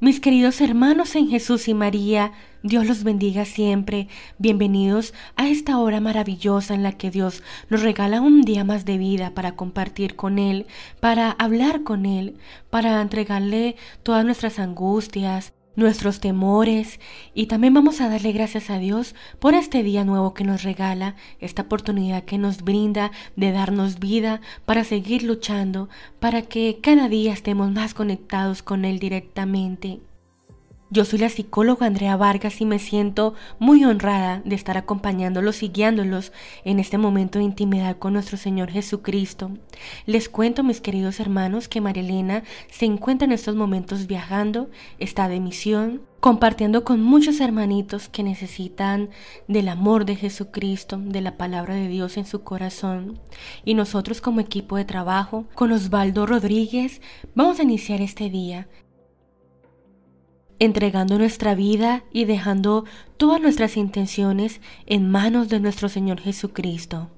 Mis queridos hermanos en Jesús y María, Dios los bendiga siempre. Bienvenidos a esta hora maravillosa en la que Dios nos regala un día más de vida para compartir con Él, para hablar con Él, para entregarle todas nuestras angustias, nuestros temores y también vamos a darle gracias a Dios por este día nuevo que nos regala, esta oportunidad que nos brinda de darnos vida para seguir luchando, para que cada día estemos más conectados con Él directamente. Yo soy la psicóloga Andrea Vargas y me siento muy honrada de estar acompañándolos y guiándolos en este momento de intimidad con nuestro Señor Jesucristo. Les cuento, mis queridos hermanos, que Marilena se encuentra en estos momentos viajando, está de misión, compartiendo con muchos hermanitos que necesitan del amor de Jesucristo, de la palabra de Dios en su corazón. Y nosotros como equipo de trabajo, con Osvaldo Rodríguez, vamos a iniciar este día entregando nuestra vida y dejando todas nuestras intenciones en manos de nuestro Señor Jesucristo.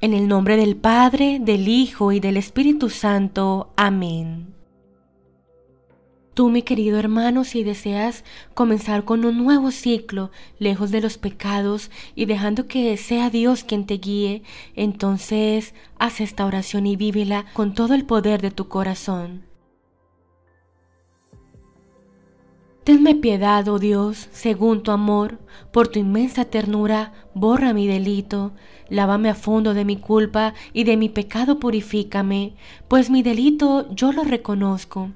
En el nombre del Padre, del Hijo y del Espíritu Santo. Amén. Tú, mi querido hermano, si deseas comenzar con un nuevo ciclo, lejos de los pecados y dejando que sea Dios quien te guíe, entonces haz esta oración y vívela con todo el poder de tu corazón. Tenme piedad, oh Dios, según tu amor, por tu inmensa ternura, borra mi delito, lávame a fondo de mi culpa y de mi pecado purifícame, pues mi delito yo lo reconozco.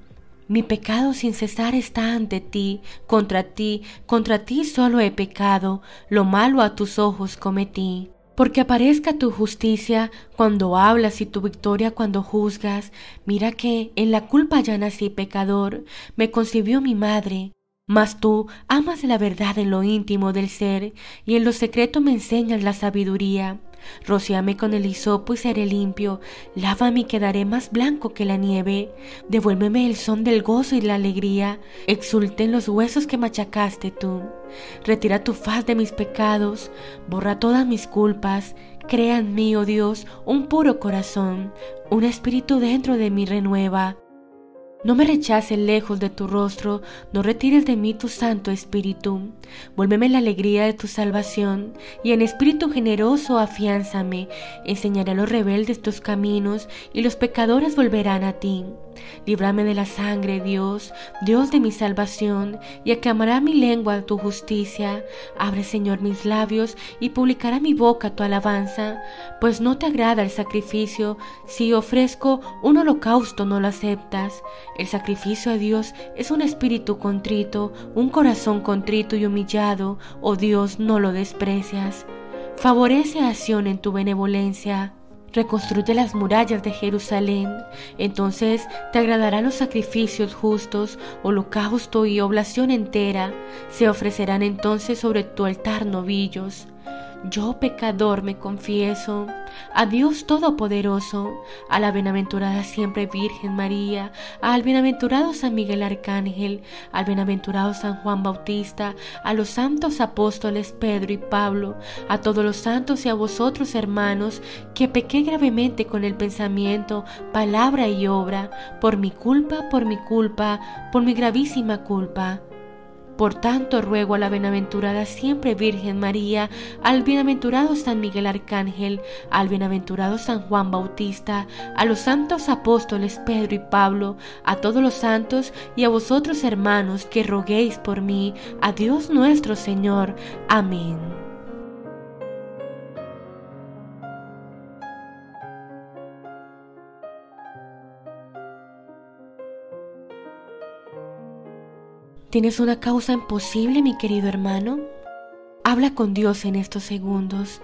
Mi pecado sin cesar está ante ti, contra ti, contra ti solo he pecado, lo malo a tus ojos cometí. Porque aparezca tu justicia cuando hablas y tu victoria cuando juzgas. Mira que en la culpa ya nací pecador, me concibió mi madre, mas tú amas la verdad en lo íntimo del ser y en lo secreto me enseñas la sabiduría. Rociame con el hisopo y seré limpio, lávame y quedaré más blanco que la nieve. Devuélveme el son del gozo y la alegría, exulten los huesos que machacaste tú. Retira tu faz de mis pecados, borra todas mis culpas, crea en mí, oh Dios, un puro corazón, un espíritu dentro de mí renueva. No me rechaces lejos de tu rostro, no retires de mí tu Santo Espíritu. Vuélveme la alegría de tu salvación, y en espíritu generoso afiánzame. Enseñaré a los rebeldes tus caminos, y los pecadores volverán a ti. Líbrame de la sangre, Dios, Dios de mi salvación, y aclamará mi lengua tu justicia. Abre, Señor, mis labios, y publicará mi boca tu alabanza, pues no te agrada el sacrificio, si ofrezco un holocausto no lo aceptas. El sacrificio a Dios es un espíritu contrito, un corazón contrito y humillado, oh Dios, no lo desprecias. Favorece a en tu benevolencia reconstruye las murallas de Jerusalén. Entonces te agradarán los sacrificios justos, holocausto y oblación entera. Se ofrecerán entonces sobre tu altar novillos. Yo pecador me confieso a Dios Todopoderoso, a la bienaventurada siempre Virgen María, al bienaventurado San Miguel Arcángel, al bienaventurado San Juan Bautista, a los santos apóstoles Pedro y Pablo, a todos los santos y a vosotros hermanos, que pequé gravemente con el pensamiento, palabra y obra, por mi culpa, por mi culpa, por mi gravísima culpa. Por tanto, ruego a la bienaventurada siempre Virgen María, al bienaventurado San Miguel Arcángel, al bienaventurado San Juan Bautista, a los santos apóstoles Pedro y Pablo, a todos los santos y a vosotros hermanos que roguéis por mí, a Dios nuestro Señor. Amén. ¿Tienes una causa imposible, mi querido hermano? Habla con Dios en estos segundos.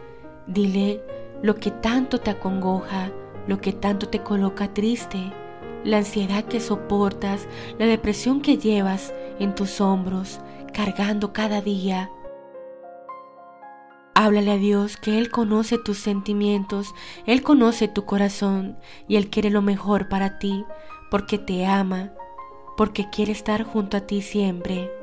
Dile lo que tanto te acongoja, lo que tanto te coloca triste, la ansiedad que soportas, la depresión que llevas en tus hombros, cargando cada día. Háblale a Dios que Él conoce tus sentimientos, Él conoce tu corazón y Él quiere lo mejor para ti, porque te ama porque quiere estar junto a ti siempre.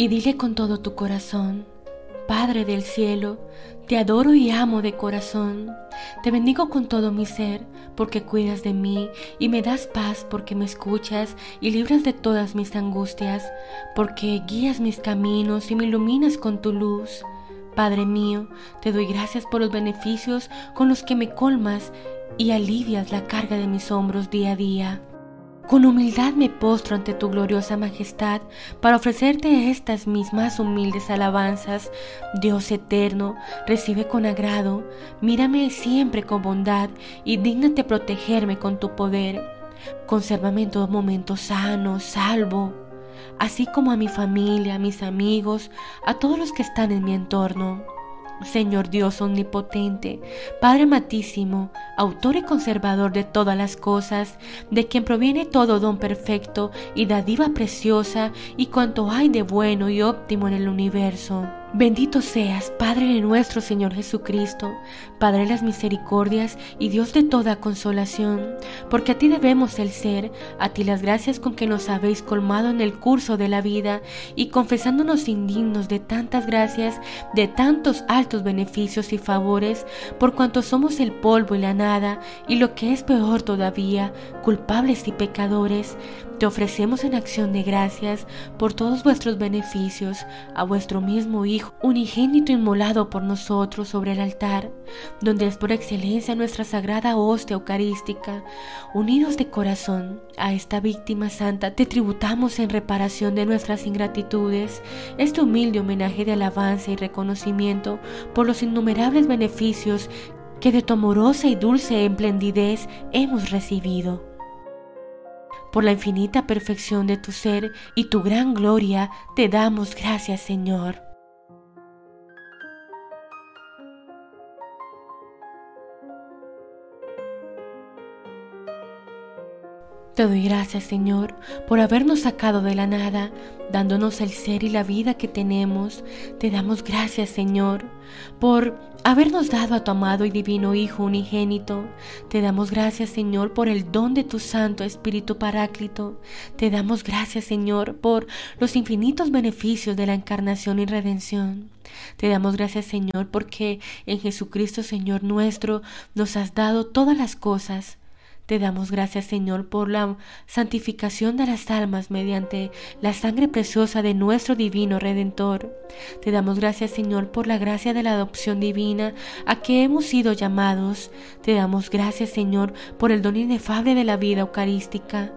Y dile con todo tu corazón, Padre del cielo, te adoro y amo de corazón. Te bendigo con todo mi ser, porque cuidas de mí y me das paz porque me escuchas y libras de todas mis angustias, porque guías mis caminos y me iluminas con tu luz. Padre mío, te doy gracias por los beneficios con los que me colmas y alivias la carga de mis hombros día a día. Con humildad me postro ante tu gloriosa majestad para ofrecerte estas mis más humildes alabanzas. Dios eterno, recibe con agrado, mírame siempre con bondad y dígnate protegerme con tu poder. Consérvame en todo momento sano, salvo, así como a mi familia, a mis amigos, a todos los que están en mi entorno. Señor Dios omnipotente, Padre matísimo, autor y conservador de todas las cosas, de quien proviene todo don perfecto y dadiva preciosa y cuanto hay de bueno y óptimo en el universo. Bendito seas, Padre de nuestro Señor Jesucristo, Padre de las misericordias y Dios de toda consolación, porque a ti debemos el ser, a ti las gracias con que nos habéis colmado en el curso de la vida y confesándonos indignos de tantas gracias, de tantos altos beneficios y favores, por cuanto somos el polvo y la nada, y lo que es peor todavía, culpables y pecadores, te ofrecemos en acción de gracias por todos vuestros beneficios a vuestro mismo Hijo, unigénito inmolado por nosotros sobre el altar, donde es por excelencia nuestra sagrada hostia eucarística. Unidos de corazón a esta víctima santa, te tributamos en reparación de nuestras ingratitudes este humilde homenaje de alabanza y reconocimiento por los innumerables beneficios que de tu amorosa y dulce emplendidez hemos recibido por la infinita perfección de tu ser y tu gran gloria, te damos gracias, Señor. Te doy gracias, Señor, por habernos sacado de la nada, dándonos el ser y la vida que tenemos. Te damos gracias, Señor, por habernos dado a tu amado y divino Hijo unigénito. Te damos gracias, Señor, por el don de tu Santo Espíritu Paráclito. Te damos gracias, Señor, por los infinitos beneficios de la encarnación y redención. Te damos gracias, Señor, porque en Jesucristo, Señor nuestro, nos has dado todas las cosas te damos gracias, Señor, por la santificación de las almas mediante la sangre preciosa de nuestro divino Redentor. Te damos gracias, Señor, por la gracia de la adopción divina a que hemos sido llamados. Te damos gracias, Señor, por el don inefable de la vida eucarística.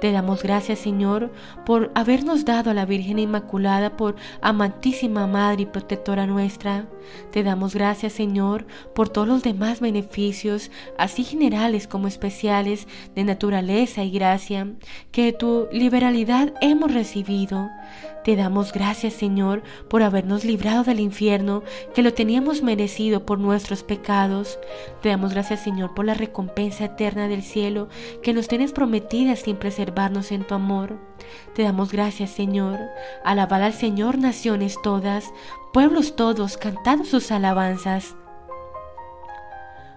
Te damos gracias, Señor, por habernos dado a la Virgen Inmaculada por amantísima Madre y protectora nuestra. Te damos gracias, Señor, por todos los demás beneficios, así generales como especiales, de naturaleza y gracia, que tu liberalidad hemos recibido. Te damos gracias, Señor, por habernos librado del infierno, que lo teníamos merecido por nuestros pecados. Te damos gracias, Señor, por la recompensa eterna del cielo que nos tienes prometida sin preservarnos en tu amor. Te damos gracias, Señor. Alabad al Señor naciones todas, pueblos todos, cantad sus alabanzas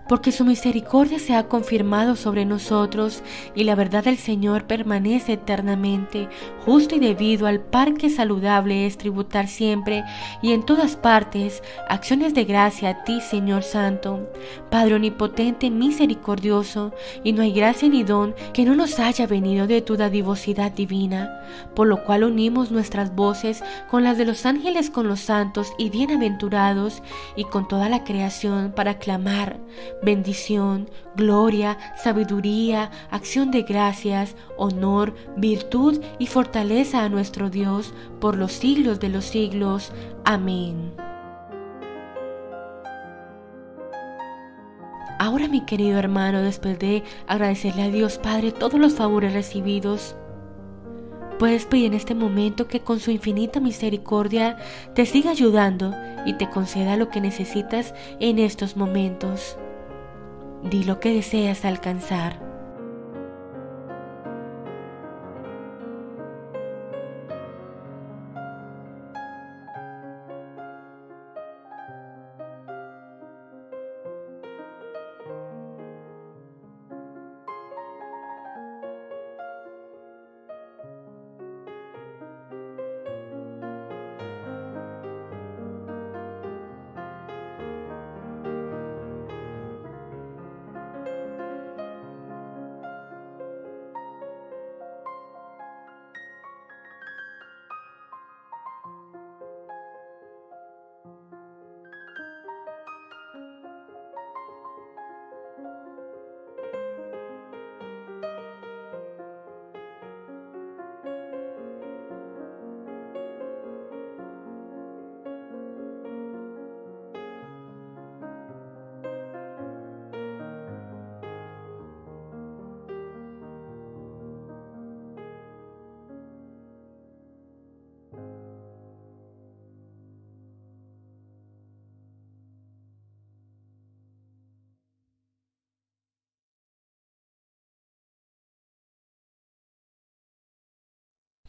porque su misericordia se ha confirmado sobre nosotros y la verdad del Señor permanece eternamente. Justo y debido al par que saludable es tributar siempre y en todas partes acciones de gracia a ti, Señor Santo, Padre omnipotente, misericordioso, y no hay gracia ni don que no nos haya venido de tu dadivosidad divina, por lo cual unimos nuestras voces con las de los ángeles con los santos y bienaventurados y con toda la creación para clamar bendición, gloria, sabiduría, acción de gracias, honor, virtud y fortaleza a nuestro Dios por los siglos de los siglos. Amén. Ahora mi querido hermano, después de agradecerle a Dios Padre todos los favores recibidos, puedes pedir en este momento que con su infinita misericordia te siga ayudando y te conceda lo que necesitas en estos momentos. Di lo que deseas alcanzar.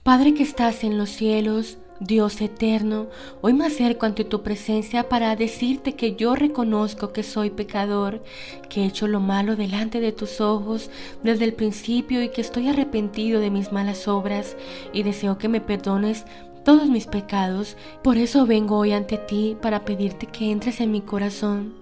Padre que estás en los cielos, Dios eterno, hoy me acerco ante tu presencia para decirte que yo reconozco que soy pecador, que he hecho lo malo delante de tus ojos desde el principio y que estoy arrepentido de mis malas obras y deseo que me perdones todos mis pecados. Por eso vengo hoy ante ti para pedirte que entres en mi corazón.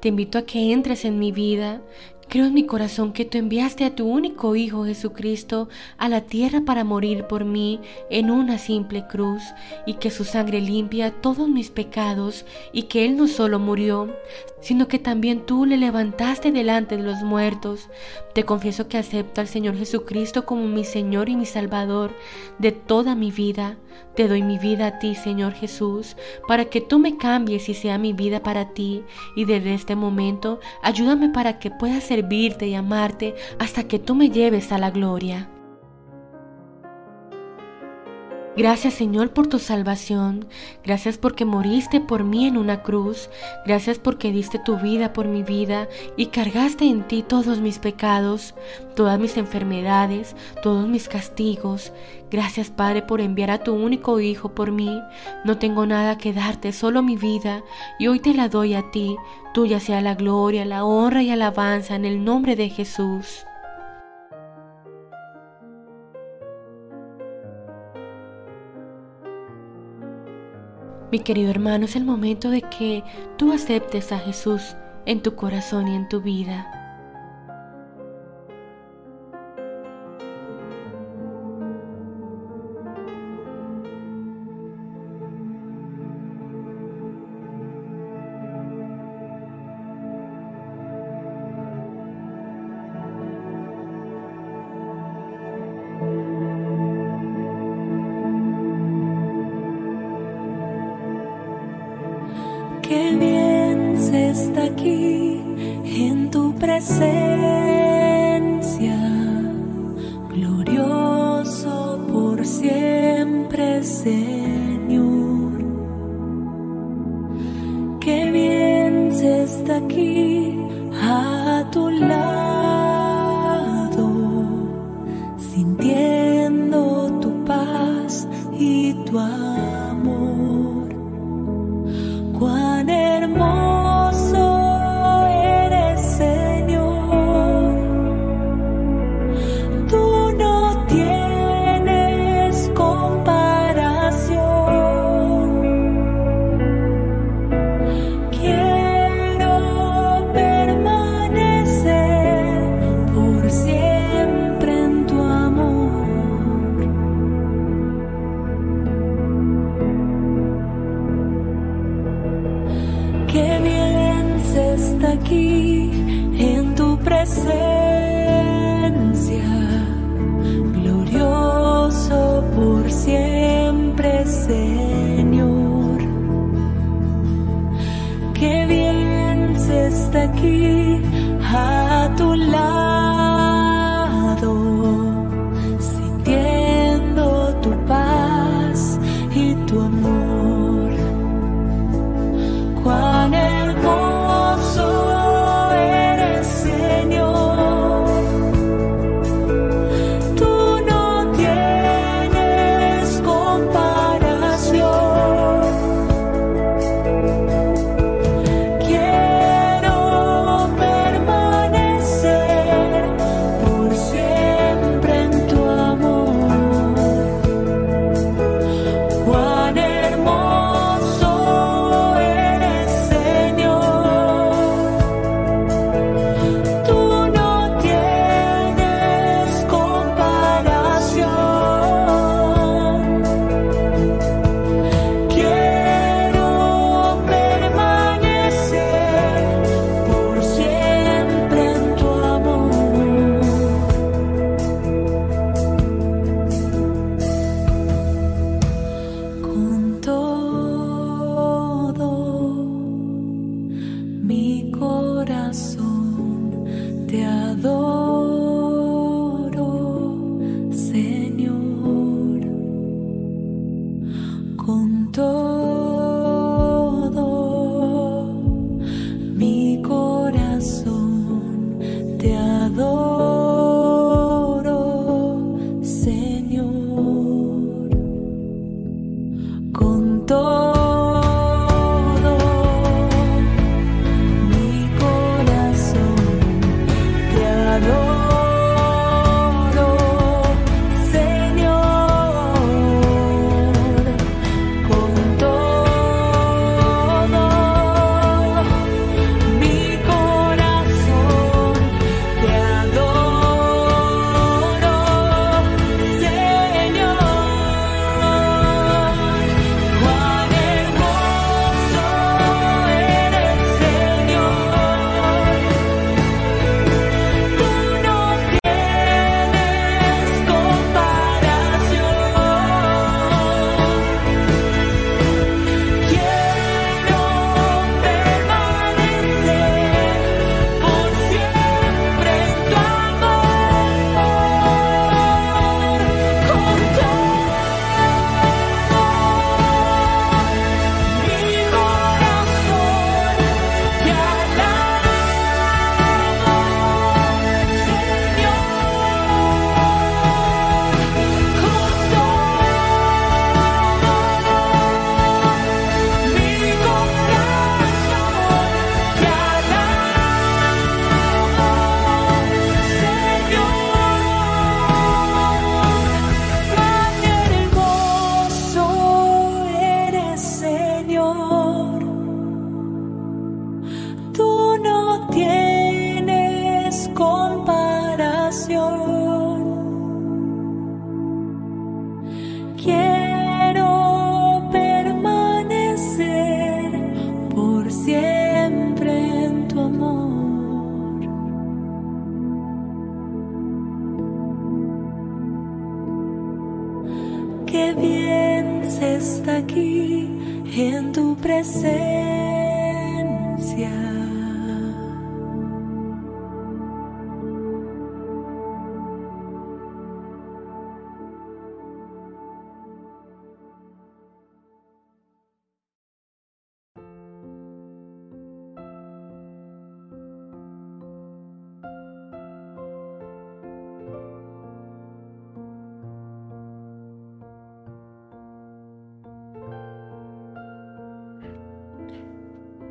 Te invito a que entres en mi vida, Creo en mi corazón que tú enviaste a tu único Hijo Jesucristo a la tierra para morir por mí en una simple cruz y que su sangre limpia todos mis pecados y que Él no solo murió, sino que también tú le levantaste delante de los muertos. Te confieso que acepto al Señor Jesucristo como mi Señor y mi Salvador de toda mi vida. Te doy mi vida a ti, Señor Jesús, para que tú me cambies y sea mi vida para ti y desde este momento ayúdame para que pueda servirte y amarte hasta que tú me lleves a la gloria. Gracias Señor por tu salvación. Gracias porque moriste por mí en una cruz. Gracias porque diste tu vida por mi vida y cargaste en ti todos mis pecados, todas mis enfermedades, todos mis castigos. Gracias Padre por enviar a tu único Hijo por mí. No tengo nada que darte, solo mi vida, y hoy te la doy a ti. Tuya sea la gloria, la honra y alabanza en el nombre de Jesús. Mi querido hermano, es el momento de que tú aceptes a Jesús en tu corazón y en tu vida.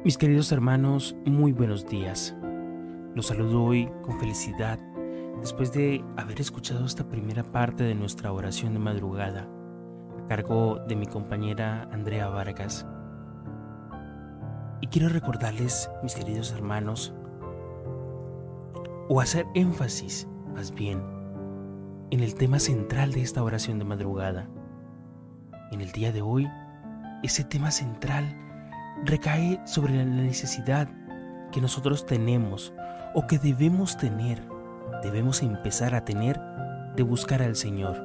Mis queridos hermanos, muy buenos días. Los saludo hoy con felicidad después de haber escuchado esta primera parte de nuestra oración de madrugada a cargo de mi compañera Andrea Vargas. Y quiero recordarles, mis queridos hermanos, o hacer énfasis, más bien, en el tema central de esta oración de madrugada. En el día de hoy, ese tema central recae sobre la necesidad que nosotros tenemos o que debemos tener, debemos empezar a tener de buscar al Señor.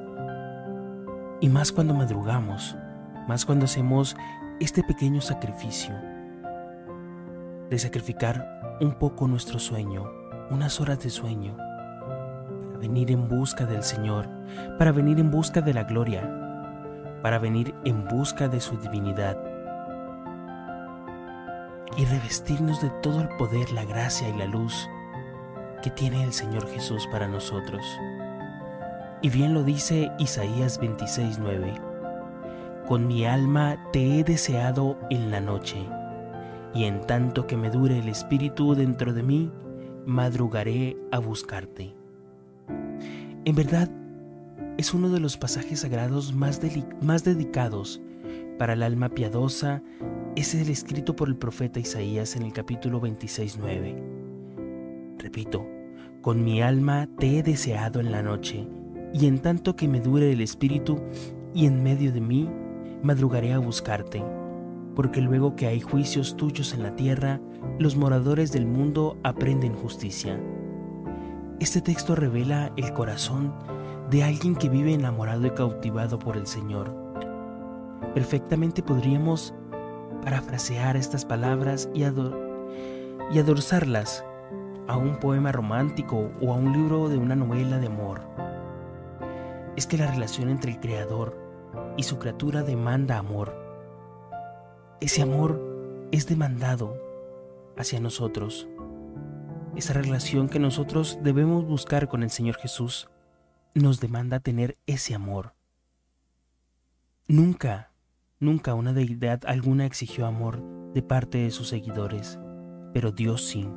Y más cuando madrugamos, más cuando hacemos este pequeño sacrificio de sacrificar un poco nuestro sueño, unas horas de sueño, para venir en busca del Señor, para venir en busca de la gloria, para venir en busca de su divinidad y revestirnos de todo el poder, la gracia y la luz que tiene el Señor Jesús para nosotros. Y bien lo dice Isaías 26:9. Con mi alma te he deseado en la noche, y en tanto que me dure el espíritu dentro de mí, madrugaré a buscarte. En verdad, es uno de los pasajes sagrados más, más dedicados para el alma piadosa, es el escrito por el profeta Isaías en el capítulo 26.9. Repito, con mi alma te he deseado en la noche, y en tanto que me dure el espíritu y en medio de mí, madrugaré a buscarte, porque luego que hay juicios tuyos en la tierra, los moradores del mundo aprenden justicia. Este texto revela el corazón de alguien que vive enamorado y cautivado por el Señor Perfectamente podríamos parafrasear estas palabras y, y adorzarlas a un poema romántico o a un libro de una novela de amor. Es que la relación entre el Creador y su criatura demanda amor. Ese amor es demandado hacia nosotros. Esa relación que nosotros debemos buscar con el Señor Jesús nos demanda tener ese amor. Nunca Nunca una deidad alguna exigió amor de parte de sus seguidores, pero Dios sí,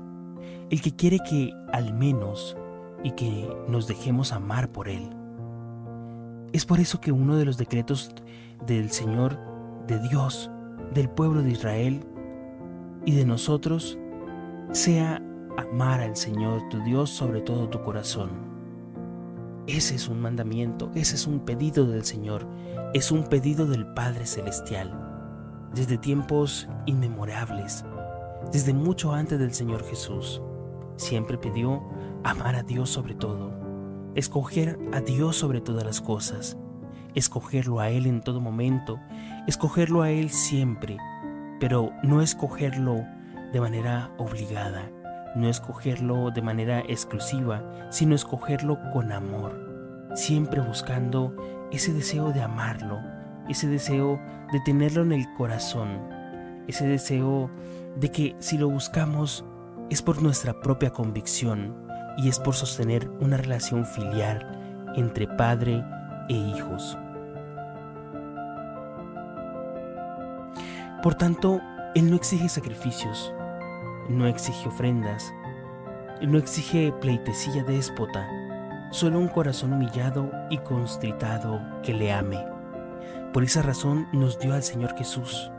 el que quiere que al menos y que nos dejemos amar por Él. Es por eso que uno de los decretos del Señor, de Dios, del pueblo de Israel y de nosotros, sea amar al Señor tu Dios sobre todo tu corazón. Ese es un mandamiento, ese es un pedido del Señor, es un pedido del Padre Celestial. Desde tiempos inmemorables, desde mucho antes del Señor Jesús, siempre pidió amar a Dios sobre todo, escoger a Dios sobre todas las cosas, escogerlo a Él en todo momento, escogerlo a Él siempre, pero no escogerlo de manera obligada, no escogerlo de manera exclusiva, sino escogerlo con amor, siempre buscando ese deseo de amarlo, ese deseo de tenerlo en el corazón, ese deseo de que si lo buscamos es por nuestra propia convicción y es por sostener una relación filial entre padre e hijos. Por tanto, Él no exige sacrificios, no exige ofrendas, no exige pleitesía déspota, solo un corazón humillado y constritado que le ame. Por esa razón nos dio al Señor Jesús,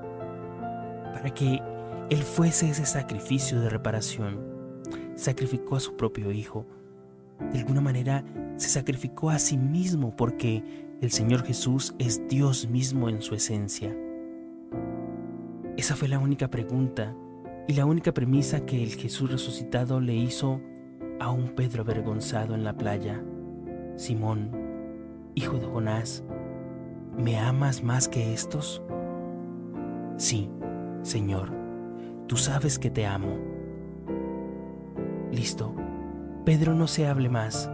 para que Él fuese ese sacrificio de reparación. Sacrificó a su propio Hijo. De alguna manera se sacrificó a sí mismo porque el Señor Jesús es Dios mismo en su esencia. Esa fue la única pregunta y la única premisa que el Jesús resucitado le hizo a un Pedro avergonzado en la playa. Simón, hijo de Jonás, ¿me amas más que estos? Sí, Señor, tú sabes que te amo. Listo, Pedro no se hable más,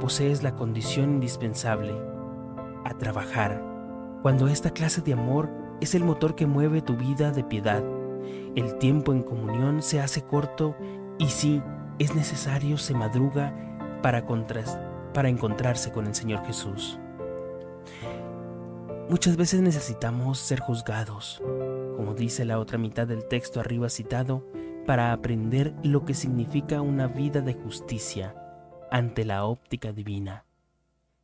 posees la condición indispensable, a trabajar, cuando esta clase de amor es el motor que mueve tu vida de piedad el tiempo en comunión se hace corto y si es necesario se madruga para, para encontrarse con el Señor Jesús. Muchas veces necesitamos ser juzgados, como dice la otra mitad del texto arriba citado, para aprender lo que significa una vida de justicia ante la óptica divina.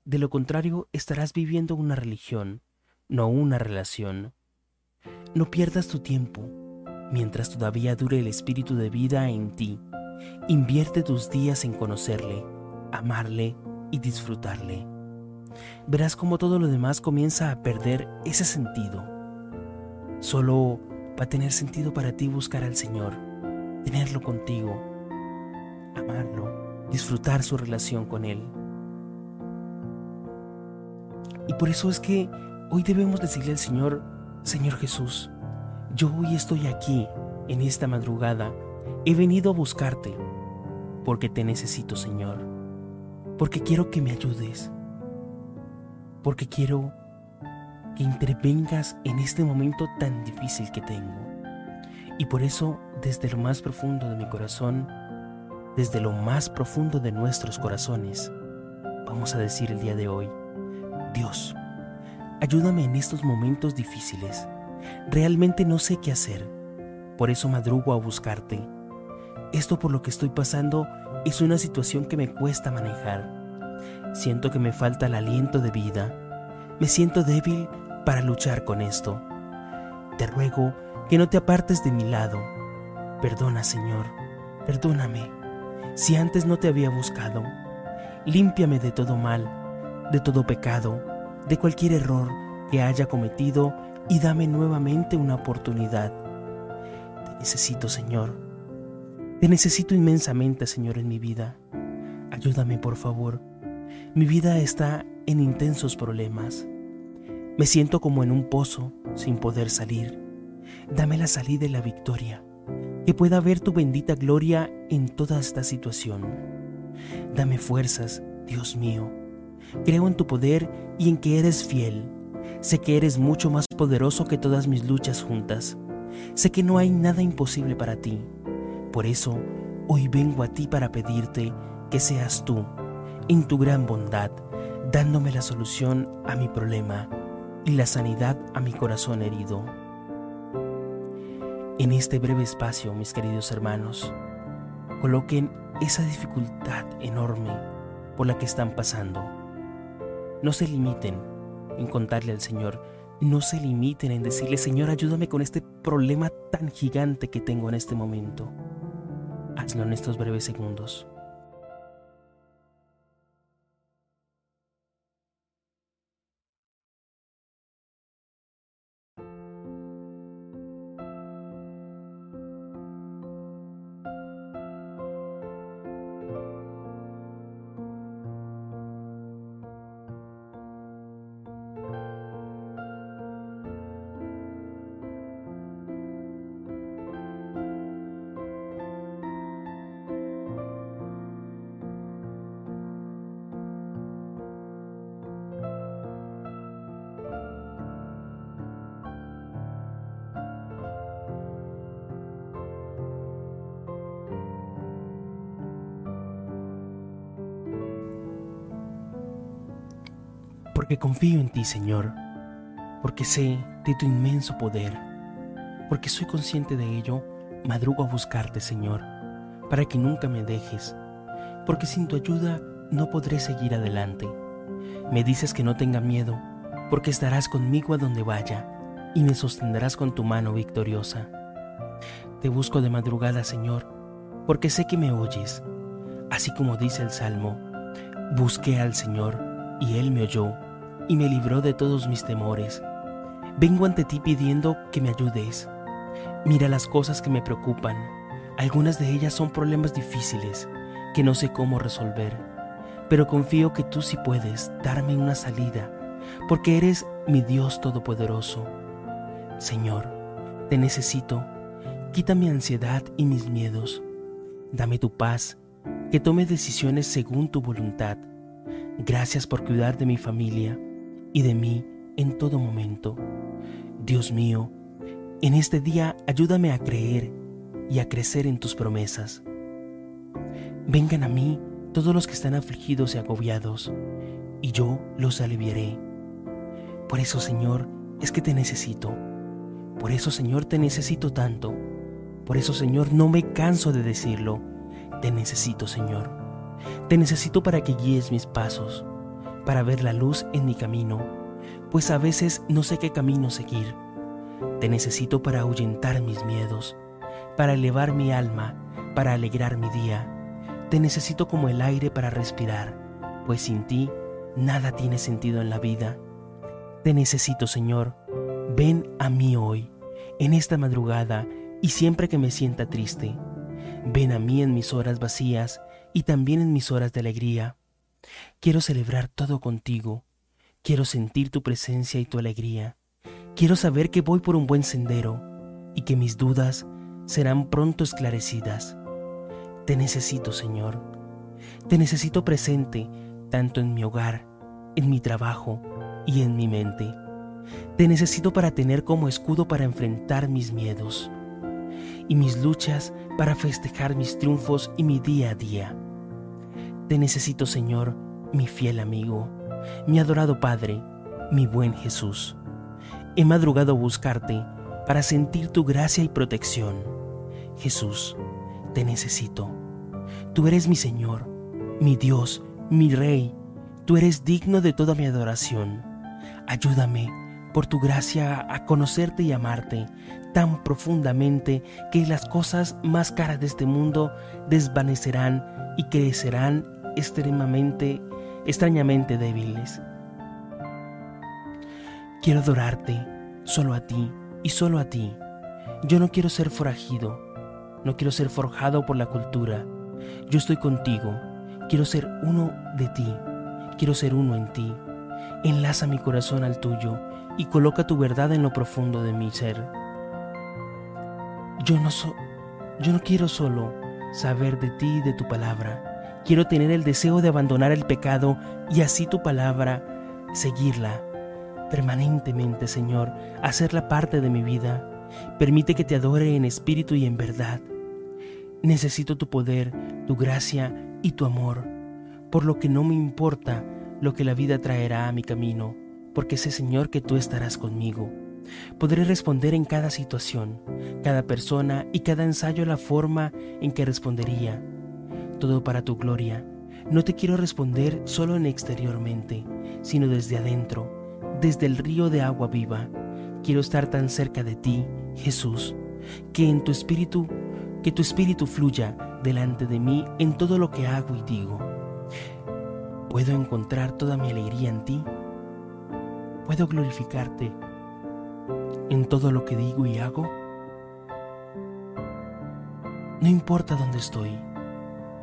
De lo contrario, estarás viviendo una religión, no una relación. No pierdas tu tiempo mientras todavía dure el espíritu de vida en ti. Invierte tus días en conocerle, amarle y disfrutarle. Verás cómo todo lo demás comienza a perder ese sentido. Solo va a tener sentido para ti buscar al Señor, tenerlo contigo. amarlo, disfrutar su relación con Él. Y por eso es que hoy debemos decirle al Señor, Señor Jesús, yo hoy estoy aquí, en esta madrugada, he venido a buscarte, porque te necesito, Señor, porque quiero que me ayudes, porque quiero que intervengas en este momento tan difícil que tengo. Y por eso, desde lo más profundo de mi corazón, desde lo más profundo de nuestros corazones, vamos a decir el día de hoy, Dios, ayúdame en estos momentos difíciles. Realmente no sé qué hacer. Por eso madrugo a buscarte. Esto por lo que estoy pasando es una situación que me cuesta manejar. Siento que me falta el aliento de vida. Me siento débil para luchar con esto. Te ruego que no te apartes de mi lado. Perdona, Señor, perdóname. Si antes no te había buscado, límpiame de todo mal, de todo pecado, de cualquier error que haya cometido y dame nuevamente una oportunidad. Te necesito, Señor. Te necesito inmensamente, Señor, en mi vida. Ayúdame, por favor. Mi vida está en intensos problemas. Me siento como en un pozo sin poder salir. Dame la salida y la victoria, que pueda ver tu bendita gloria en toda esta situación. Dame fuerzas, Dios mío. Creo en tu poder y en que eres fiel. Sé que eres mucho más poderoso que todas mis luchas juntas. Sé que no hay nada imposible para ti. Por eso, hoy vengo a ti para pedirte que seas tú, en tu gran bondad, dándome la solución a mi problema y la sanidad a mi corazón herido. En este breve espacio, mis queridos hermanos, coloquen esa dificultad enorme por la que están pasando. No se limiten en contarle al Señor, no se limiten en decirle, Señor, ayúdame con este problema tan gigante que tengo en este momento. Hazlo en estos breves segundos. Porque confío en ti, Señor, porque sé de tu inmenso poder, porque soy consciente de ello, madrugo a buscarte, Señor, para que nunca me dejes, porque sin tu ayuda no podré seguir adelante. Me dices que no tenga miedo, porque estarás conmigo a donde vaya y me sostendrás con tu mano victoriosa. Te busco de madrugada, Señor, porque sé que me oyes, así como dice el Salmo, busqué al Señor y Él me oyó y me libró de todos mis temores. Vengo ante ti pidiendo que me ayudes. Mira las cosas que me preocupan. Algunas de ellas son problemas difíciles que no sé cómo resolver, pero confío que tú sí puedes darme una salida, porque eres mi Dios Todopoderoso. Señor, te necesito. Quita mi ansiedad y mis miedos. Dame tu paz, que tome decisiones según tu voluntad. Gracias por cuidar de mi familia y de mí en todo momento. Dios mío, en este día ayúdame a creer y a crecer en tus promesas. Vengan a mí todos los que están afligidos y agobiados, y yo los aliviaré. Por eso, Señor, es que te necesito. Por eso, Señor, te necesito tanto. Por eso, Señor, no me canso de decirlo. Te necesito, Señor. Te necesito para que guíes mis pasos para ver la luz en mi camino, pues a veces no sé qué camino seguir. Te necesito para ahuyentar mis miedos, para elevar mi alma, para alegrar mi día. Te necesito como el aire para respirar, pues sin ti nada tiene sentido en la vida. Te necesito, Señor. Ven a mí hoy, en esta madrugada y siempre que me sienta triste. Ven a mí en mis horas vacías y también en mis horas de alegría. Quiero celebrar todo contigo. Quiero sentir tu presencia y tu alegría. Quiero saber que voy por un buen sendero y que mis dudas serán pronto esclarecidas. Te necesito, Señor. Te necesito presente tanto en mi hogar, en mi trabajo y en mi mente. Te necesito para tener como escudo para enfrentar mis miedos y mis luchas para festejar mis triunfos y mi día a día. Te necesito, Señor, mi fiel amigo, mi adorado Padre, mi buen Jesús. He madrugado a buscarte para sentir tu gracia y protección. Jesús, te necesito. Tú eres mi Señor, mi Dios, mi Rey. Tú eres digno de toda mi adoración. Ayúdame por tu gracia a conocerte y amarte tan profundamente que las cosas más caras de este mundo desvanecerán y crecerán extremadamente, extrañamente débiles. Quiero adorarte solo a ti y solo a ti. Yo no quiero ser forajido, no quiero ser forjado por la cultura. Yo estoy contigo, quiero ser uno de ti, quiero ser uno en ti. Enlaza mi corazón al tuyo y coloca tu verdad en lo profundo de mi ser. Yo no, so, yo no quiero solo saber de ti y de tu palabra. Quiero tener el deseo de abandonar el pecado y así tu palabra seguirla permanentemente, Señor, hacerla parte de mi vida. Permite que te adore en espíritu y en verdad. Necesito tu poder, tu gracia y tu amor, por lo que no me importa lo que la vida traerá a mi camino, porque sé, Señor, que tú estarás conmigo. Podré responder en cada situación, cada persona y cada ensayo la forma en que respondería. Todo para tu gloria. No te quiero responder solo en exteriormente, sino desde adentro, desde el río de agua viva. Quiero estar tan cerca de ti, Jesús, que en tu espíritu, que tu espíritu fluya delante de mí en todo lo que hago y digo. ¿Puedo encontrar toda mi alegría en ti? ¿Puedo glorificarte en todo lo que digo y hago? No importa dónde estoy,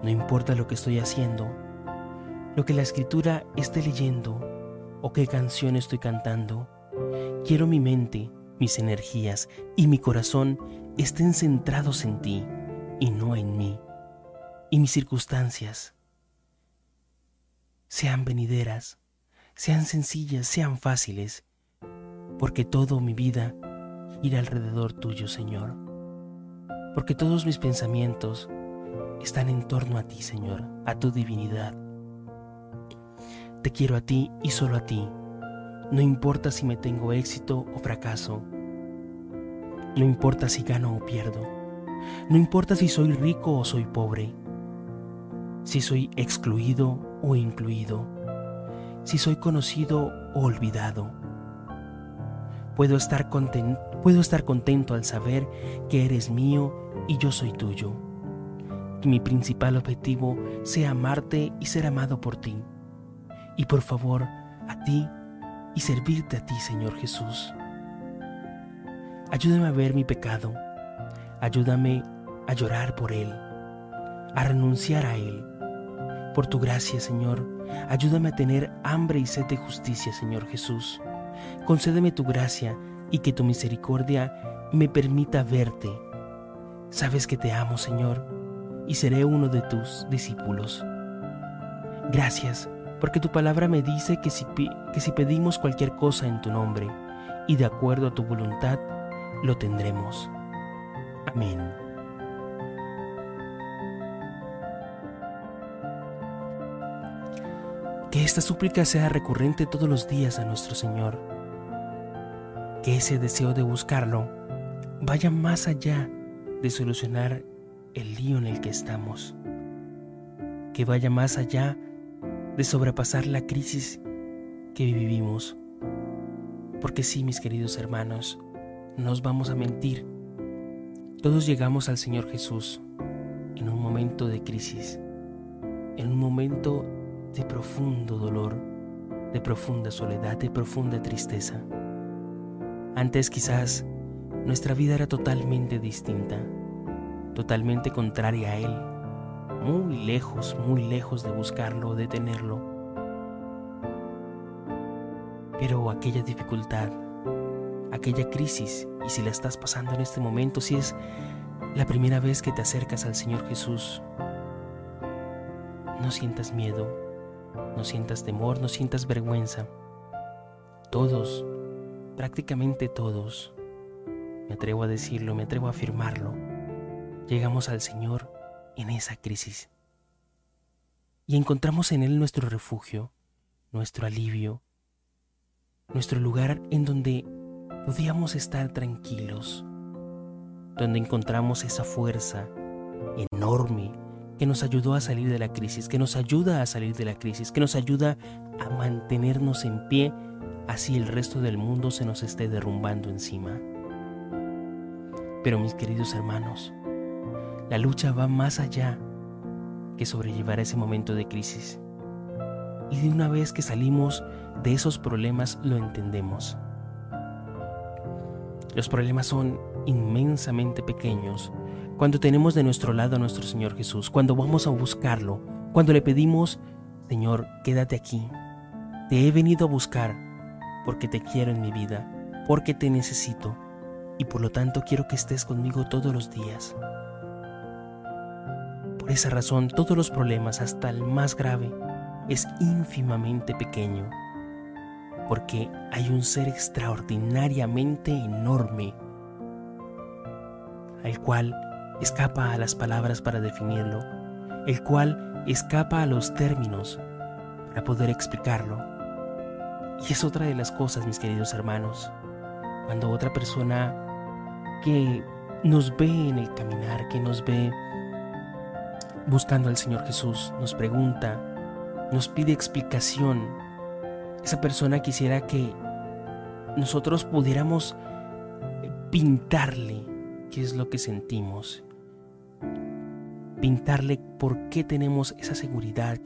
no importa lo que estoy haciendo, lo que la escritura esté leyendo o qué canción estoy cantando. Quiero mi mente, mis energías y mi corazón estén centrados en ti y no en mí. Y mis circunstancias sean venideras, sean sencillas, sean fáciles, porque todo mi vida gira alrededor tuyo, Señor. Porque todos mis pensamientos están en torno a ti, Señor, a tu divinidad. Te quiero a ti y solo a ti. No importa si me tengo éxito o fracaso. No importa si gano o pierdo. No importa si soy rico o soy pobre. Si soy excluido o incluido. Si soy conocido o olvidado. Puedo estar, contento, puedo estar contento al saber que eres mío y yo soy tuyo. Que mi principal objetivo sea amarte y ser amado por ti. Y por favor, a ti y servirte a ti, Señor Jesús. Ayúdame a ver mi pecado. Ayúdame a llorar por él, a renunciar a él. Por tu gracia, Señor, ayúdame a tener hambre y sed de justicia, Señor Jesús. Concédeme tu gracia y que tu misericordia me permita verte. Sabes que te amo, Señor, y seré uno de tus discípulos. Gracias, porque tu palabra me dice que si, que si pedimos cualquier cosa en tu nombre y de acuerdo a tu voluntad, lo tendremos. Amén. Que esta súplica sea recurrente todos los días a nuestro Señor. Que ese deseo de buscarlo vaya más allá de solucionar el lío en el que estamos. Que vaya más allá de sobrepasar la crisis que vivimos. Porque sí, mis queridos hermanos, nos vamos a mentir. Todos llegamos al Señor Jesús en un momento de crisis, en un momento de profundo dolor, de profunda soledad, de profunda tristeza. Antes quizás nuestra vida era totalmente distinta. Totalmente contraria a Él, muy lejos, muy lejos de buscarlo, de tenerlo. Pero aquella dificultad, aquella crisis, y si la estás pasando en este momento, si es la primera vez que te acercas al Señor Jesús, no sientas miedo, no sientas temor, no sientas vergüenza. Todos, prácticamente todos, me atrevo a decirlo, me atrevo a afirmarlo, llegamos al Señor en esa crisis y encontramos en Él nuestro refugio, nuestro alivio, nuestro lugar en donde podíamos estar tranquilos, donde encontramos esa fuerza enorme que nos ayudó a salir de la crisis, que nos ayuda a salir de la crisis, que nos ayuda a mantenernos en pie, así el resto del mundo se nos esté derrumbando encima. Pero mis queridos hermanos, la lucha va más allá que sobrellevar ese momento de crisis. Y de una vez que salimos de esos problemas lo entendemos. Los problemas son inmensamente pequeños cuando tenemos de nuestro lado a nuestro Señor Jesús, cuando vamos a buscarlo, cuando le pedimos, Señor, quédate aquí. Te he venido a buscar porque te quiero en mi vida, porque te necesito y por lo tanto quiero que estés conmigo todos los días. Por esa razón, todos los problemas, hasta el más grave, es ínfimamente pequeño, porque hay un ser extraordinariamente enorme, al cual escapa a las palabras para definirlo, el cual escapa a los términos para poder explicarlo. Y es otra de las cosas, mis queridos hermanos, cuando otra persona que nos ve en el caminar, que nos ve buscando al Señor Jesús, nos pregunta, nos pide explicación. Esa persona quisiera que nosotros pudiéramos pintarle qué es lo que sentimos, pintarle por qué tenemos esa seguridad,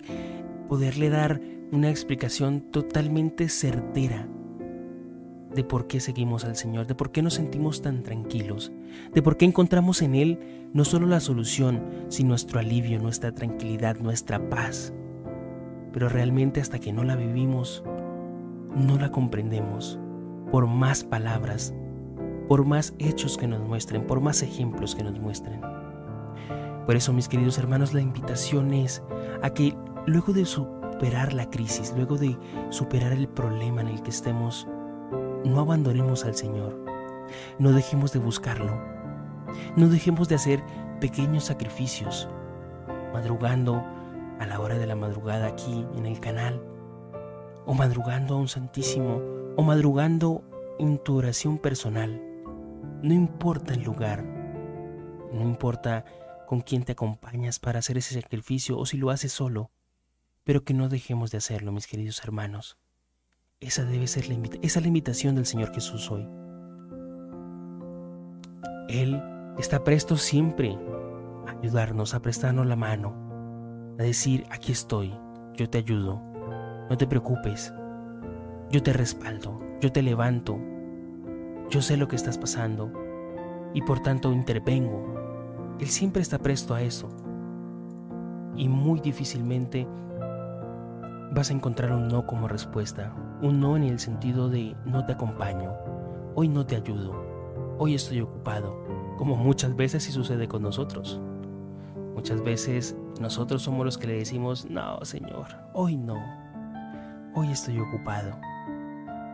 poderle dar una explicación totalmente certera de por qué seguimos al Señor, de por qué nos sentimos tan tranquilos, de por qué encontramos en Él no solo la solución, sino nuestro alivio, nuestra tranquilidad, nuestra paz. Pero realmente hasta que no la vivimos, no la comprendemos, por más palabras, por más hechos que nos muestren, por más ejemplos que nos muestren. Por eso, mis queridos hermanos, la invitación es a que luego de superar la crisis, luego de superar el problema en el que estemos, no abandonemos al Señor, no dejemos de buscarlo, no dejemos de hacer pequeños sacrificios, madrugando a la hora de la madrugada aquí en el canal, o madrugando a un santísimo, o madrugando en tu oración personal. No importa el lugar, no importa con quién te acompañas para hacer ese sacrificio o si lo haces solo, pero que no dejemos de hacerlo, mis queridos hermanos. Esa debe ser la, esa la invitación del Señor Jesús hoy. Él está presto siempre a ayudarnos, a prestarnos la mano, a decir, aquí estoy, yo te ayudo, no te preocupes, yo te respaldo, yo te levanto, yo sé lo que estás pasando y por tanto intervengo. Él siempre está presto a eso y muy difícilmente vas a encontrar un no como respuesta. Un no en el sentido de no te acompaño, hoy no te ayudo, hoy estoy ocupado, como muchas veces sí sucede con nosotros. Muchas veces nosotros somos los que le decimos, no, Señor, hoy no, hoy estoy ocupado,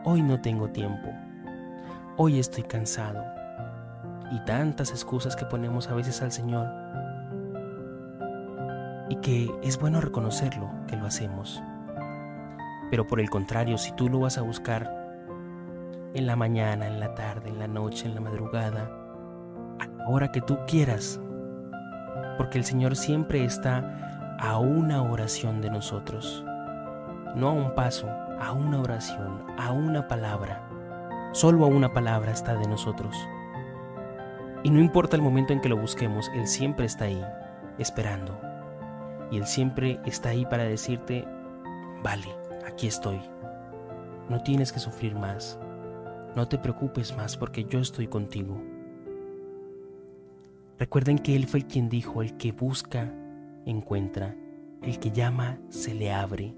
hoy no tengo tiempo, hoy estoy cansado. Y tantas excusas que ponemos a veces al Señor. Y que es bueno reconocerlo, que lo hacemos. Pero por el contrario, si tú lo vas a buscar en la mañana, en la tarde, en la noche, en la madrugada, a la hora que tú quieras, porque el Señor siempre está a una oración de nosotros, no a un paso, a una oración, a una palabra. Solo a una palabra está de nosotros. Y no importa el momento en que lo busquemos, Él siempre está ahí, esperando. Y Él siempre está ahí para decirte, vale, aquí estoy. No tienes que sufrir más. No te preocupes más porque yo estoy contigo. Recuerden que Él fue el quien dijo, el que busca, encuentra, el que llama, se le abre.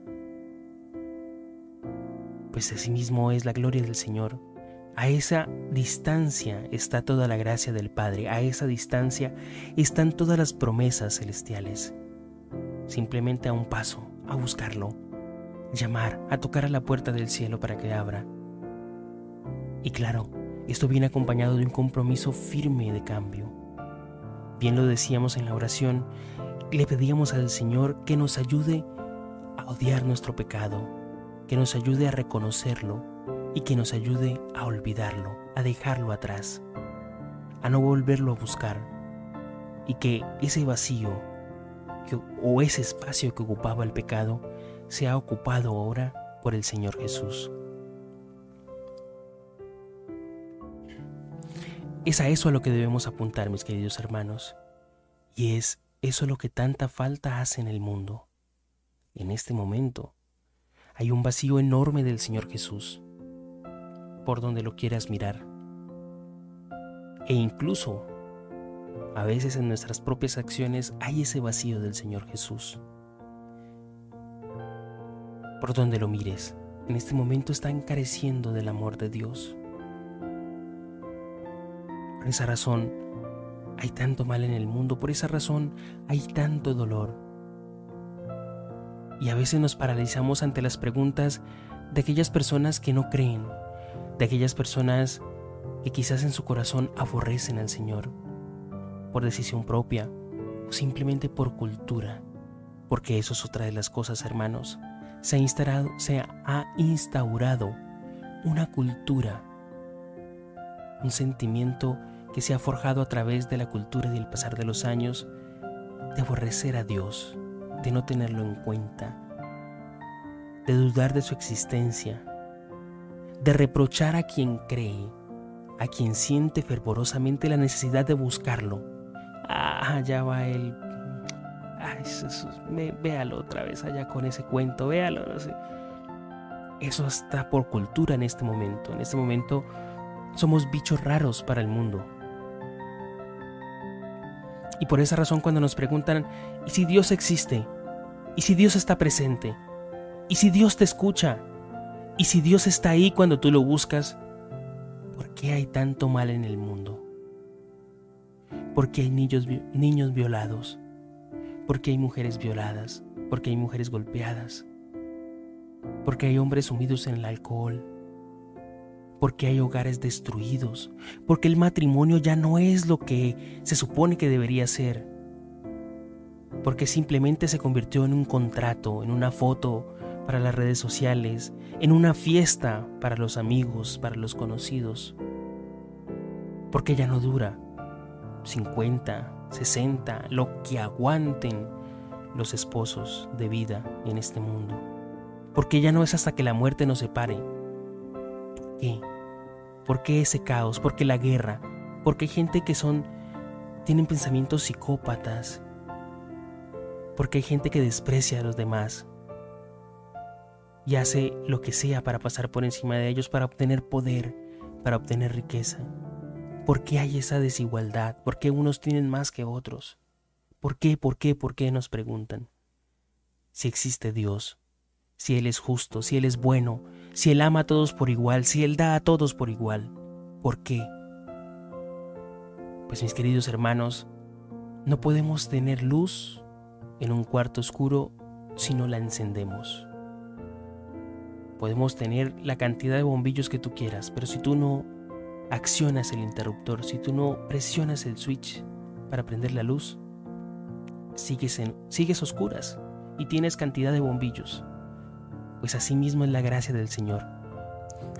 Pues así mismo es la gloria del Señor. A esa distancia está toda la gracia del Padre, a esa distancia están todas las promesas celestiales. Simplemente a un paso, a buscarlo, llamar, a tocar a la puerta del cielo para que abra. Y claro, esto viene acompañado de un compromiso firme de cambio. Bien lo decíamos en la oración, le pedíamos al Señor que nos ayude a odiar nuestro pecado, que nos ayude a reconocerlo y que nos ayude a olvidarlo, a dejarlo atrás, a no volverlo a buscar y que ese vacío o ese espacio que ocupaba el pecado sea ocupado ahora por el Señor Jesús. Es a eso a lo que debemos apuntar, mis queridos hermanos. Y es eso lo que tanta falta hace en el mundo. En este momento hay un vacío enorme del Señor Jesús, por donde lo quieras mirar. E incluso, a veces en nuestras propias acciones hay ese vacío del Señor Jesús. Por donde lo mires, en este momento están careciendo del amor de Dios. Por esa razón hay tanto mal en el mundo, por esa razón hay tanto dolor. Y a veces nos paralizamos ante las preguntas de aquellas personas que no creen, de aquellas personas que quizás en su corazón aborrecen al Señor, por decisión propia o simplemente por cultura, porque eso es otra de las cosas, hermanos. Se ha, instaurado una cultura, un sentimiento que se ha forjado a través de la cultura y del pasar de los años, de aborrecer a Dios, de no tenerlo en cuenta, de dudar de su existencia, de reprochar a quien cree, a quien siente fervorosamente la necesidad de buscarlo. Ah, ya va él. Ay, véalo otra vez allá con ese cuento, véalo. Eso está por cultura en este momento. En este momento somos bichos raros para el mundo. Y por esa razón cuando nos preguntan, ¿y si Dios existe? ¿Y si Dios está presente? ¿Y si Dios te escucha? ¿Y si Dios está ahí cuando tú lo buscas? ¿Por qué hay tanto mal en el mundo? ¿Por qué hay niños, niños violados? ¿Por qué hay mujeres violadas? ¿Por qué hay mujeres golpeadas? ¿Por qué hay hombres sumidos en el alcohol? porque hay hogares destruidos, porque el matrimonio ya no es lo que se supone que debería ser, porque simplemente se convirtió en un contrato, en una foto para las redes sociales, en una fiesta para los amigos, para los conocidos, porque ya no dura 50, 60, lo que aguanten los esposos de vida en este mundo, porque ya no es hasta que la muerte nos separe qué? ¿Por qué ese caos? ¿Por qué la guerra? ¿Por qué hay gente que son tienen pensamientos psicópatas? ¿Por qué hay gente que desprecia a los demás? Y hace lo que sea para pasar por encima de ellos, para obtener poder, para obtener riqueza. ¿Por qué hay esa desigualdad? ¿Por qué unos tienen más que otros? ¿Por qué, por qué, por qué nos preguntan? Si existe Dios, si Él es justo, si Él es bueno, si Él ama a todos por igual, si Él da a todos por igual. ¿Por qué? Pues mis queridos hermanos, no podemos tener luz en un cuarto oscuro si no la encendemos. Podemos tener la cantidad de bombillos que tú quieras, pero si tú no accionas el interruptor, si tú no presionas el switch para prender la luz, sigues, en, sigues oscuras y tienes cantidad de bombillos pues asimismo es la gracia del Señor.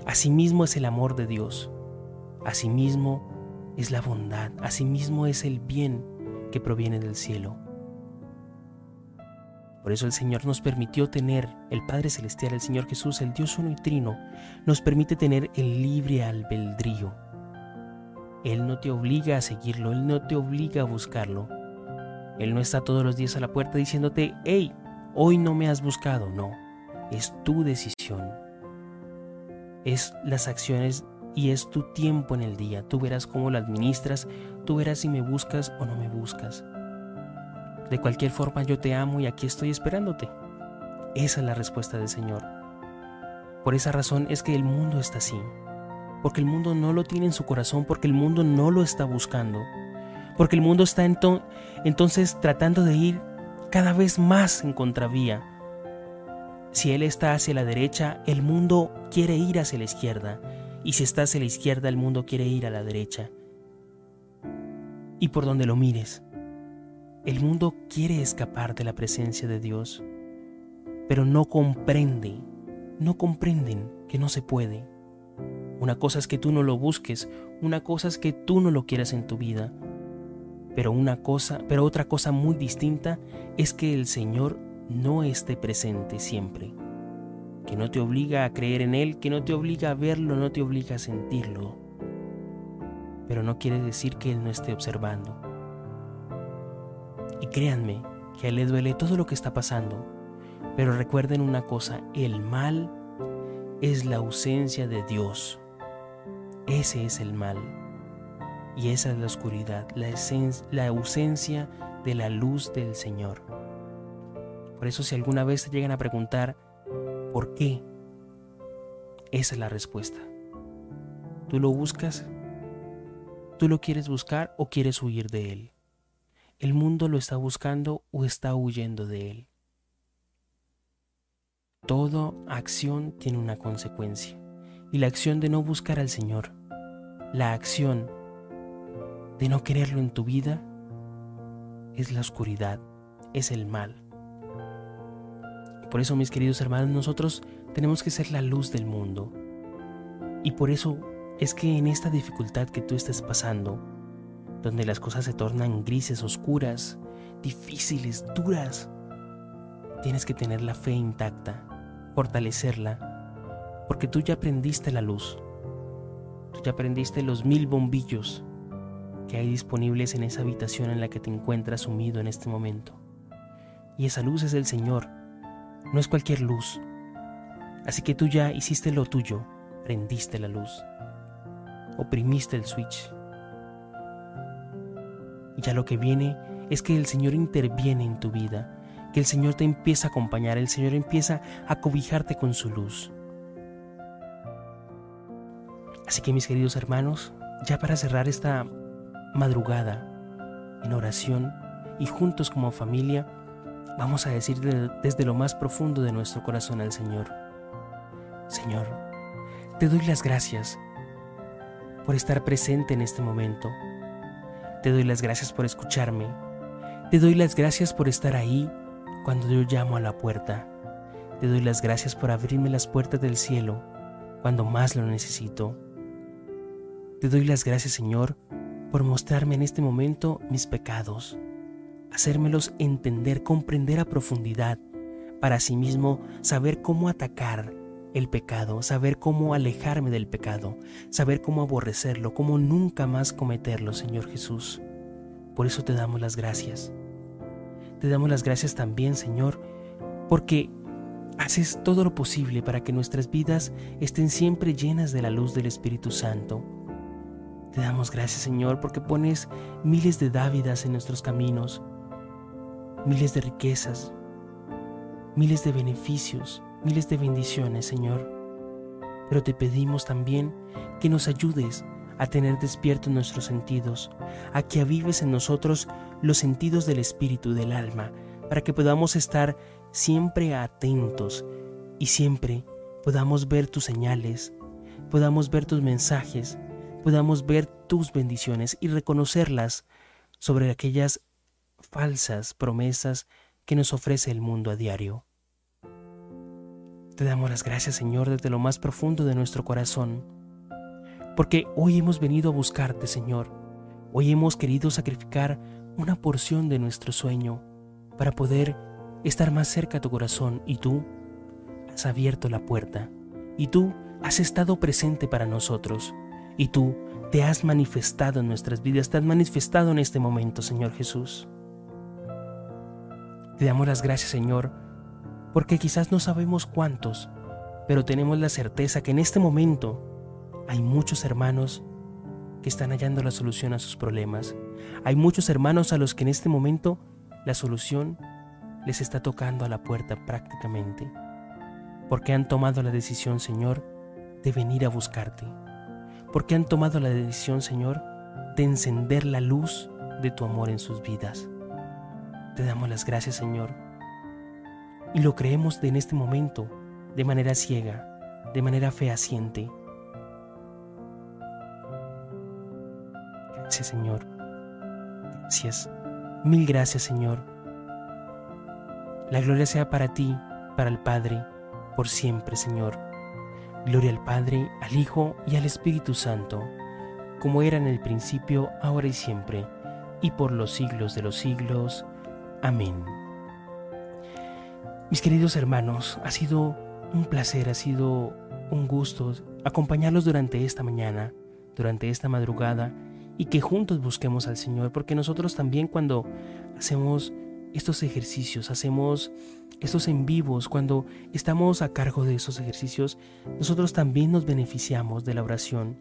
Asimismo es el amor de Dios. Asimismo es la bondad. Asimismo es el bien que proviene del cielo. Por eso el Señor nos permitió tener, el Padre Celestial, el Señor Jesús, el Dios uno y trino, nos permite tener el libre albedrío. Él no te obliga a seguirlo, Él no te obliga a buscarlo. Él no está todos los días a la puerta diciéndote, hey, hoy no me has buscado, no es tu decisión. Es las acciones y es tu tiempo en el día. Tú verás cómo lo administras, tú verás si me buscas o no me buscas. De cualquier forma yo te amo y aquí estoy esperándote. Esa es la respuesta del Señor. Por esa razón es que el mundo está así. Porque el mundo no lo tiene en su corazón, porque el mundo no lo está buscando. Porque el mundo está entonces tratando de ir cada vez más en contravía. Si Él está hacia la derecha, el mundo quiere ir hacia la izquierda. Y si está hacia la izquierda, el mundo quiere ir a la derecha. Y por donde lo mires, el mundo quiere escapar de la presencia de Dios, pero no comprende, no comprenden que no se puede. Una cosa es que tú no lo busques, una cosa es que tú no lo quieras en tu vida, pero una cosa, pero otra cosa muy distinta es que el Señor no esté presente siempre, que no te obliga a creer en Él, que no te obliga a verlo, no te obliga a sentirlo, pero no quiere decir que Él no esté observando. Y créanme que a Él le duele todo lo que está pasando, pero recuerden una cosa, el mal es la ausencia de Dios. Ese es el mal. Y esa es la oscuridad, la, la ausencia de la luz del Señor. Por eso si alguna vez te llegan a preguntar, ¿por qué? Esa es la respuesta. ¿Tú lo buscas? ¿Tú lo quieres buscar o quieres huir de él? ¿El mundo lo está buscando o está huyendo de él? Toda acción tiene una consecuencia. Y la acción de no buscar al Señor, la acción de no quererlo en tu vida es la oscuridad, es el mal. Por eso, mis queridos hermanos, nosotros tenemos que ser la luz del mundo. Y por eso es que en esta dificultad que tú estés pasando, donde las cosas se tornan grises, oscuras, difíciles, duras, tienes que tener la fe intacta, fortalecerla, porque tú ya aprendiste la luz, tú ya aprendiste los mil bombillos que hay disponibles en esa habitación en la que te encuentras sumido en este momento. Y esa luz es el Señor, no es cualquier luz. Así que tú ya hiciste lo tuyo, prendiste la luz, oprimiste el switch. Ya lo que viene es que el Señor interviene en tu vida, que el Señor te empieza a acompañar, el Señor empieza a cobijarte con su luz. Así que mis queridos hermanos, ya para cerrar esta madrugada en oración y juntos como familia, vamos a decir desde lo más profundo de nuestro corazón al Señor, Señor, te doy las gracias por estar presente en este momento. Te doy las gracias por escucharme. Te doy las gracias por estar ahí cuando yo llamo a la puerta. Te doy las gracias por abrirme las puertas del cielo cuando más lo necesito. Te doy las gracias, Señor, por mostrarme en este momento mis pecados, hacérmelos entender, comprender a profundidad, para asimismo saber cómo atacar el pecado, saber cómo alejarme del pecado, saber cómo aborrecerlo, cómo nunca más cometerlo, Señor Jesús. Por eso te damos las gracias. Te damos las gracias también, Señor, porque haces todo lo posible para que nuestras vidas estén siempre llenas de la luz del Espíritu Santo te damos gracias, Señor, porque pones miles de dávidas en nuestros caminos, miles de riquezas, miles de beneficios, miles de bendiciones, Señor. Pero te pedimos también que nos ayudes a tener despiertos nuestros sentidos, a que avives en nosotros los sentidos del espíritu y del alma, para que podamos estar siempre atentos y siempre podamos ver tus señales, podamos ver tus mensajes, podamos ver tus bendiciones y reconocerlas sobre aquellas falsas promesas que nos ofrece el mundo a diario. Te damos las gracias, Señor, desde lo más profundo de nuestro corazón, porque hoy hemos venido a buscarte, Señor. Hoy hemos querido sacrificar una porción de nuestro sueño para poder estar más cerca a tu corazón. Y tú has abierto la puerta. Y tú has estado presente para nosotros. Y tú te has manifestado en nuestras vidas, te has manifestado en este momento, Señor Jesús. Te damos las gracias, Señor, porque quizás no sabemos cuántos, pero tenemos la certeza que en este momento hay muchos hermanos que están hallando la solución a sus problemas. Hay muchos hermanos a los que en este momento la solución les está tocando a la puerta prácticamente, porque han tomado la decisión, Señor, de venir a buscarte, porque han tomado la decisión, Señor, de encender la luz de tu amor en sus vidas. Te damos las gracias, Señor, y lo creemos en este momento de manera ciega, de manera fehaciente. Gracias, Señor. Gracias. Mil gracias, Señor. La gloria sea para ti, para el Padre, por siempre, Señor. Gloria al Padre, al Hijo y al Espíritu Santo, como era en el principio, ahora y siempre, y por los siglos de los siglos. Amén. Mis queridos hermanos, ha sido un placer, ha sido un gusto acompañarlos durante esta mañana, durante esta madrugada, y que juntos busquemos al Señor, porque nosotros también cuando hacemos estos ejercicios, hacemos estos en vivos, cuando estamos a cargo de esos ejercicios, nosotros también nos beneficiamos de la oración.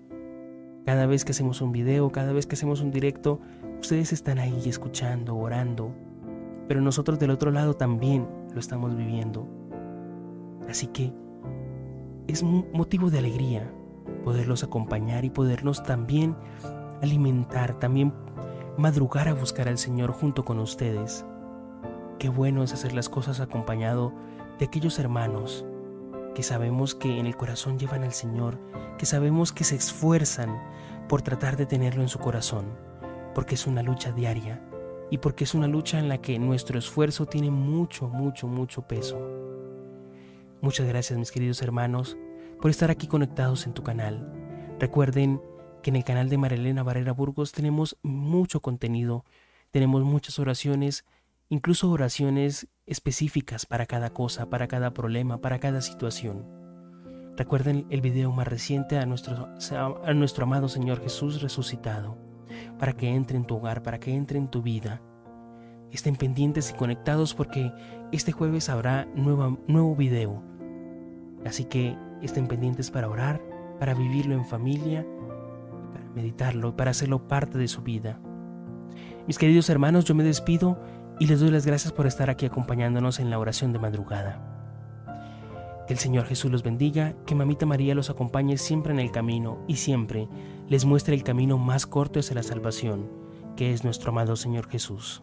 Cada vez que hacemos un video, cada vez que hacemos un directo, ustedes están ahí escuchando, orando, pero nosotros del otro lado también lo estamos viviendo. Así que es motivo de alegría poderlos acompañar y podernos también alimentar, también madrugar a buscar al Señor junto con ustedes. Qué bueno es hacer las cosas acompañado de aquellos hermanos que sabemos que en el corazón llevan al Señor, que sabemos que se esfuerzan por tratar de tenerlo en su corazón, porque es una lucha diaria y porque es una lucha en la que nuestro esfuerzo tiene mucho, mucho, mucho peso. Muchas gracias mis queridos hermanos por estar aquí conectados en tu canal. Recuerden que en el canal de Marilena Barrera Burgos tenemos mucho contenido, tenemos muchas oraciones, incluso oraciones específicas para cada cosa, para cada problema, para cada situación. Recuerden el video más reciente a nuestro, a nuestro amado Señor Jesús resucitado, para que entre en tu hogar, para que entre en tu vida. Estén pendientes y conectados porque este jueves habrá nuevo video. Así que estén pendientes para orar, para vivirlo en familia, para meditarlo, para hacerlo parte de su vida. Mis queridos hermanos, yo me despido y les doy las gracias por estar aquí acompañándonos en la oración de madrugada. Que el Señor Jesús los bendiga, que Mamita María los acompañe siempre en el camino y siempre les muestre el camino más corto hacia la salvación, que es nuestro amado Señor Jesús.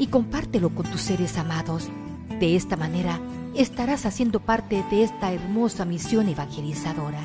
y compártelo con tus seres amados. De esta manera estarás haciendo parte de esta hermosa misión evangelizadora.